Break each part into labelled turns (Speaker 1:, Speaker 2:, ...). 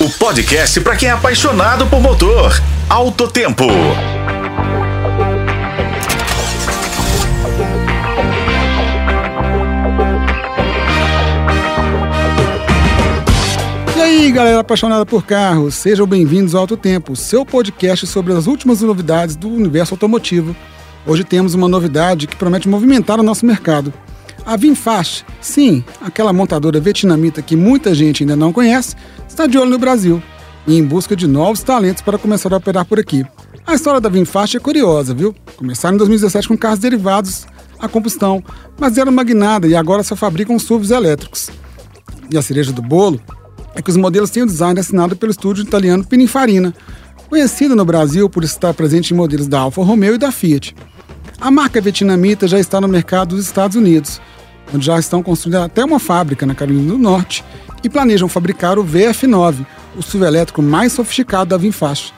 Speaker 1: o podcast para quem é apaixonado por motor. Alto Tempo.
Speaker 2: E aí, galera apaixonada por carros, sejam bem-vindos ao Alto Tempo, seu podcast sobre as últimas novidades do universo automotivo. Hoje temos uma novidade que promete movimentar o nosso mercado. A Vinfast, sim, aquela montadora vietnamita que muita gente ainda não conhece, está de olho no Brasil e em busca de novos talentos para começar a operar por aqui. A história da Vinfast é curiosa, viu? Começaram em 2017 com carros derivados a combustão, mas eram magnada e agora só fabricam SUVs elétricos. E a cereja do bolo é que os modelos têm o design assinado pelo estúdio italiano Pininfarina, conhecido no Brasil por estar presente em modelos da Alfa Romeo e da Fiat. A marca vietnamita já está no mercado dos Estados Unidos, onde já estão construindo até uma fábrica na Carolina do Norte e planejam fabricar o VF9, o SUV elétrico mais sofisticado da Vinfast.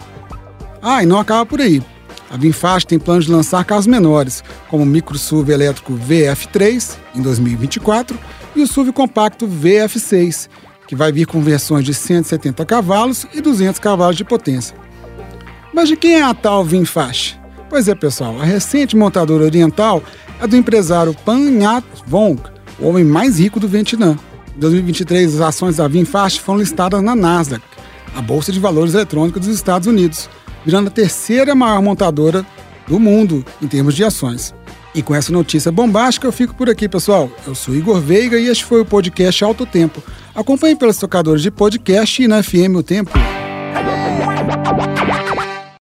Speaker 2: Ah, e não acaba por aí. A Vinfast tem planos de lançar carros menores, como o micro SUV elétrico VF3 em 2024 e o SUV compacto VF6, que vai vir com versões de 170 cavalos e 200 cavalos de potência. Mas de quem é a tal Vinfast? Pois é, pessoal, a recente montadora oriental é do empresário Pan Nhat Vong, o homem mais rico do Vietnã. Em 2023, as ações da VinFast foram listadas na Nasdaq, a bolsa de valores eletrônicos dos Estados Unidos, virando a terceira maior montadora do mundo em termos de ações. E com essa notícia bombástica, eu fico por aqui, pessoal. Eu sou Igor Veiga e este foi o podcast Alto Tempo. Acompanhe pelos tocadores de podcast e na FM O Tempo.